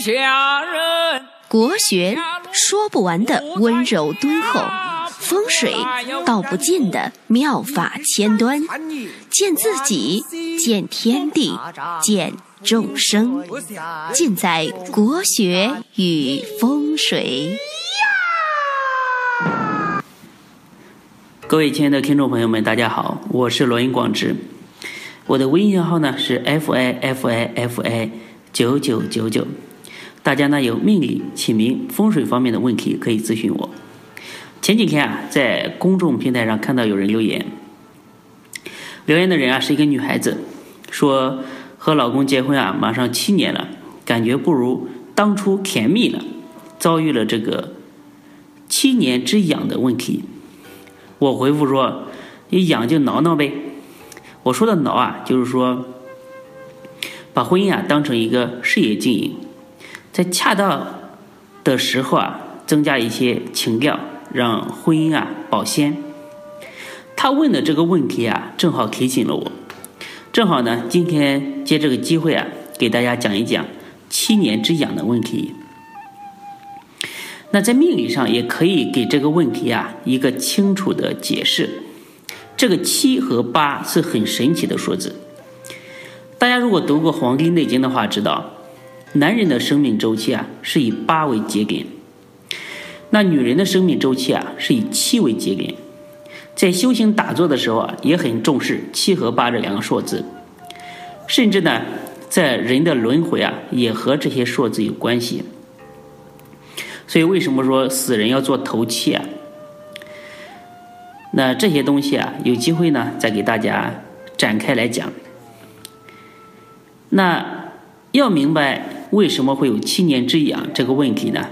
下人。国学说不完的温柔敦厚，风水道不尽的妙法千端，见自己，见天地，见众生，尽在国学与风水。各位亲爱的听众朋友们，大家好，我是罗云广志，我的微信号呢是 f i f i f i 九九九九，大家呢有命理、起名、风水方面的问题可以咨询我。前几天啊，在公众平台上看到有人留言，留言的人啊是一个女孩子，说和老公结婚啊马上七年了，感觉不如当初甜蜜了，遭遇了这个七年之痒的问题。我回复说：“你痒就挠挠呗。”我说的挠啊，就是说把婚姻啊当成一个事业经营，在恰当的时候啊，增加一些情调，让婚姻啊保鲜。他问的这个问题啊，正好提醒了我。正好呢，今天借这个机会啊，给大家讲一讲七年之痒的问题。那在命理上也可以给这个问题啊一个清楚的解释。这个七和八是很神奇的数字。大家如果读过《黄帝内经》的话，知道男人的生命周期啊是以八为节点，那女人的生命周期啊是以七为节点。在修行打坐的时候啊，也很重视七和八这两个数字，甚至呢，在人的轮回啊也和这些数字有关系。所以，为什么说死人要做头七啊？那这些东西啊，有机会呢再给大家展开来讲。那要明白为什么会有七年之痒这个问题呢？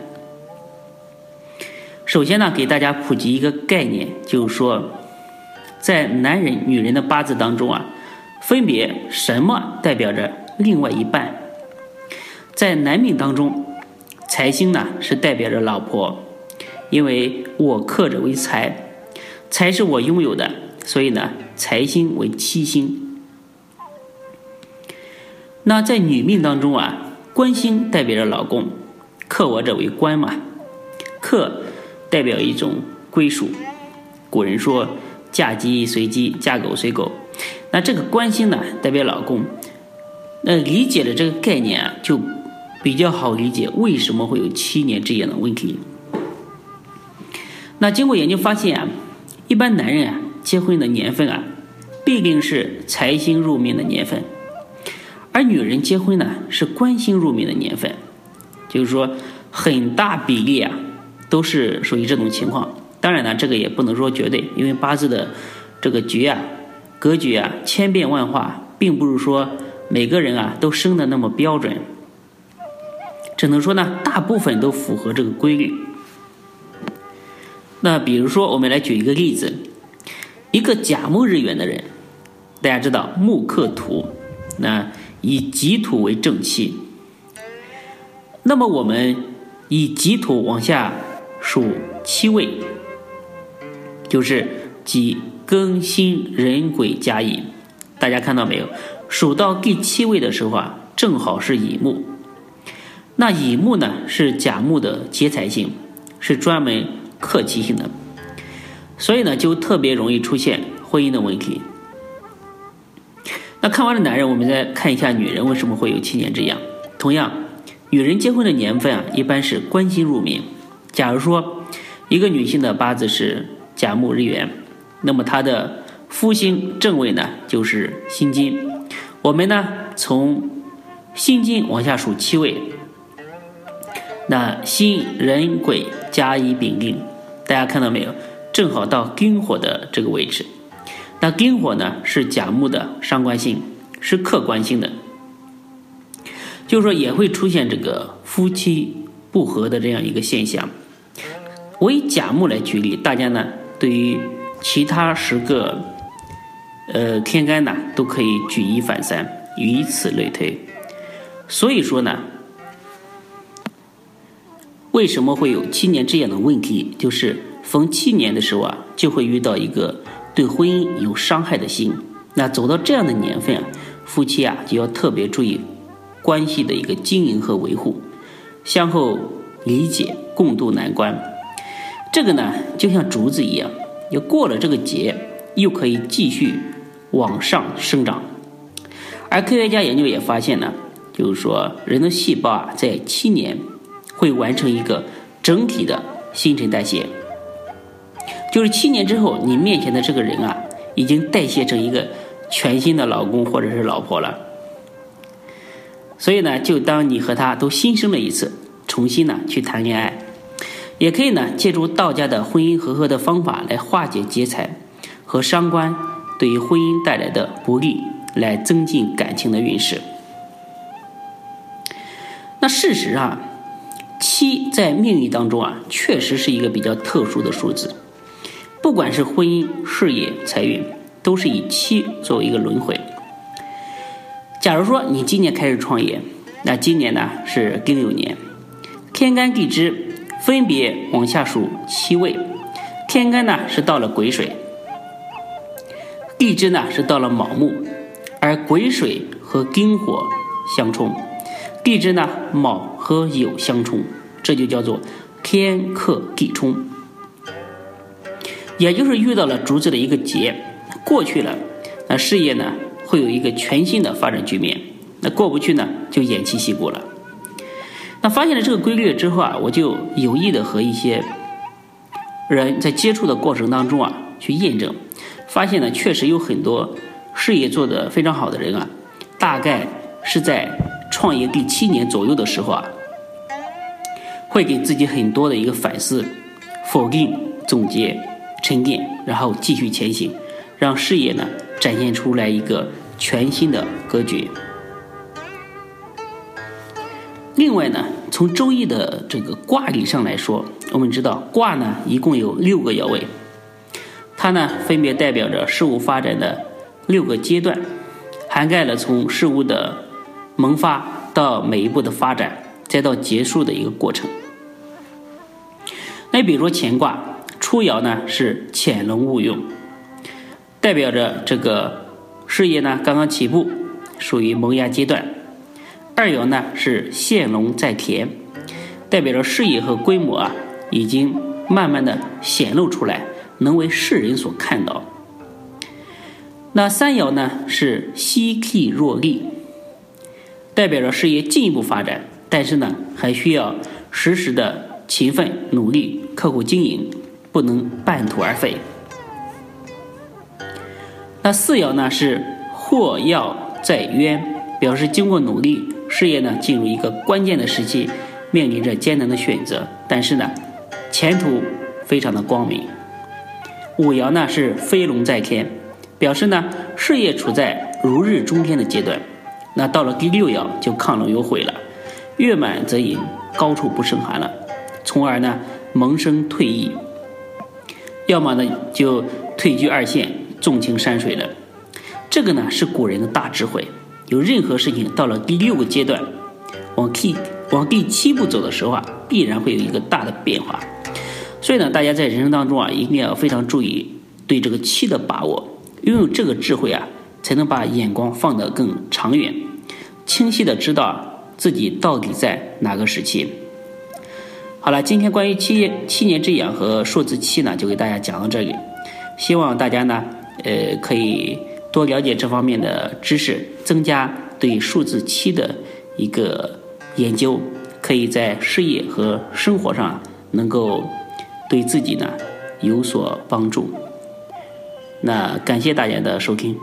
首先呢，给大家普及一个概念，就是说，在男人、女人的八字当中啊，分别什么代表着另外一半？在男命当中。财星呢是代表着老婆，因为我克者为财，财是我拥有的，所以呢财星为七星。那在女命当中啊，官星代表着老公，克我者为官嘛，克代表一种归属。古人说嫁鸡随鸡，嫁狗随狗，那这个官星呢代表老公，那理解了这个概念啊就。比较好理解为什么会有七年之痒的问题。那经过研究发现啊，一般男人啊结婚的年份啊，必定是财星入命的年份，而女人结婚呢是官星入命的年份，就是说很大比例啊都是属于这种情况。当然呢，这个也不能说绝对，因为八字的这个局啊、格局啊千变万化，并不是说每个人啊都生的那么标准。只能说呢，大部分都符合这个规律。那比如说，我们来举一个例子，一个甲木日元的人，大家知道木克土，那以己土为正气。那么我们以己土往下数七位，就是己庚辛壬癸甲乙。大家看到没有？数到第七位的时候啊，正好是乙木。那乙木呢是甲木的劫财星，是专门克己性的，所以呢就特别容易出现婚姻的问题。那看完了男人，我们再看一下女人为什么会有七年之痒。同样，女人结婚的年份啊，一般是官星入命。假如说一个女性的八字是甲木日元，那么她的夫星正位呢就是辛金。我们呢从辛金往下数七位。那辛壬癸甲乙丙丁，大家看到没有？正好到丁火的这个位置。那丁火呢是甲木的伤官星，是客观性的，就是说也会出现这个夫妻不和的这样一个现象。我以甲木来举例，大家呢对于其他十个呃天干呢都可以举一反三，以此类推。所以说呢。为什么会有七年之痒的问题？就是逢七年的时候啊，就会遇到一个对婚姻有伤害的心。那走到这样的年份啊，夫妻啊就要特别注意关系的一个经营和维护。相互理解，共度难关。这个呢，就像竹子一样，又过了这个节，又可以继续往上生长。而科学家研究也发现呢，就是说人的细胞啊，在七年会完成一个整体的新陈代谢。就是七年之后，你面前的这个人啊，已经代谢成一个全新的老公或者是老婆了。所以呢，就当你和他都新生了一次，重新呢去谈恋爱，也可以呢借助道家的婚姻和合的方法来化解劫财和伤官对于婚姻带来的不利，来增进感情的运势。那事实啊，七在命运当中啊，确实是一个比较特殊的数字。不管是婚姻、事业、财运，都是以七作为一个轮回。假如说你今年开始创业，那今年呢是丁酉年，天干地支分别往下数七位，天干呢是到了癸水，地支呢是到了卯木，而癸水和丁火相冲，地支呢卯和酉相冲，这就叫做天克地冲。也就是遇到了竹子的一个劫，过去了，那事业呢会有一个全新的发展局面；那过不去呢，就偃旗息鼓了。那发现了这个规律之后啊，我就有意的和一些人在接触的过程当中啊，去验证，发现呢，确实有很多事业做得非常好的人啊，大概是在创业第七年左右的时候啊，会给自己很多的一个反思、否定、总结。沉淀，然后继续前行，让事业呢展现出来一个全新的格局。另外呢，从周易的这个卦理上来说，我们知道卦呢一共有六个爻位，它呢分别代表着事物发展的六个阶段，涵盖了从事物的萌发到每一步的发展，再到结束的一个过程。那比如说乾卦。初爻呢是潜龙勿用，代表着这个事业呢刚刚起步，属于萌芽阶段。二爻呢是现龙在田，代表着事业和规模啊已经慢慢的显露出来，能为世人所看到。那三爻呢是息替若厉，代表着事业进一步发展，但是呢还需要时时的勤奋努力，刻苦经营。不能半途而废。那四爻呢是祸要在渊，表示经过努力，事业呢进入一个关键的时期，面临着艰难的选择，但是呢前途非常的光明。五爻呢是飞龙在天，表示呢事业处在如日中天的阶段。那到了第六爻就亢龙有悔了，月满则盈，高处不胜寒了，从而呢萌生退意。要么呢就退居二线，纵情山水了。这个呢是古人的大智慧。有任何事情到了第六个阶段，往第往第七步走的时候啊，必然会有一个大的变化。所以呢，大家在人生当中啊，一定要非常注意对这个七的把握。拥有这个智慧啊，才能把眼光放得更长远，清晰的知道自己到底在哪个时期。好了，今天关于七七年之痒和数字七呢，就给大家讲到这里。希望大家呢，呃，可以多了解这方面的知识，增加对数字七的一个研究，可以在事业和生活上能够对自己呢有所帮助。那感谢大家的收听。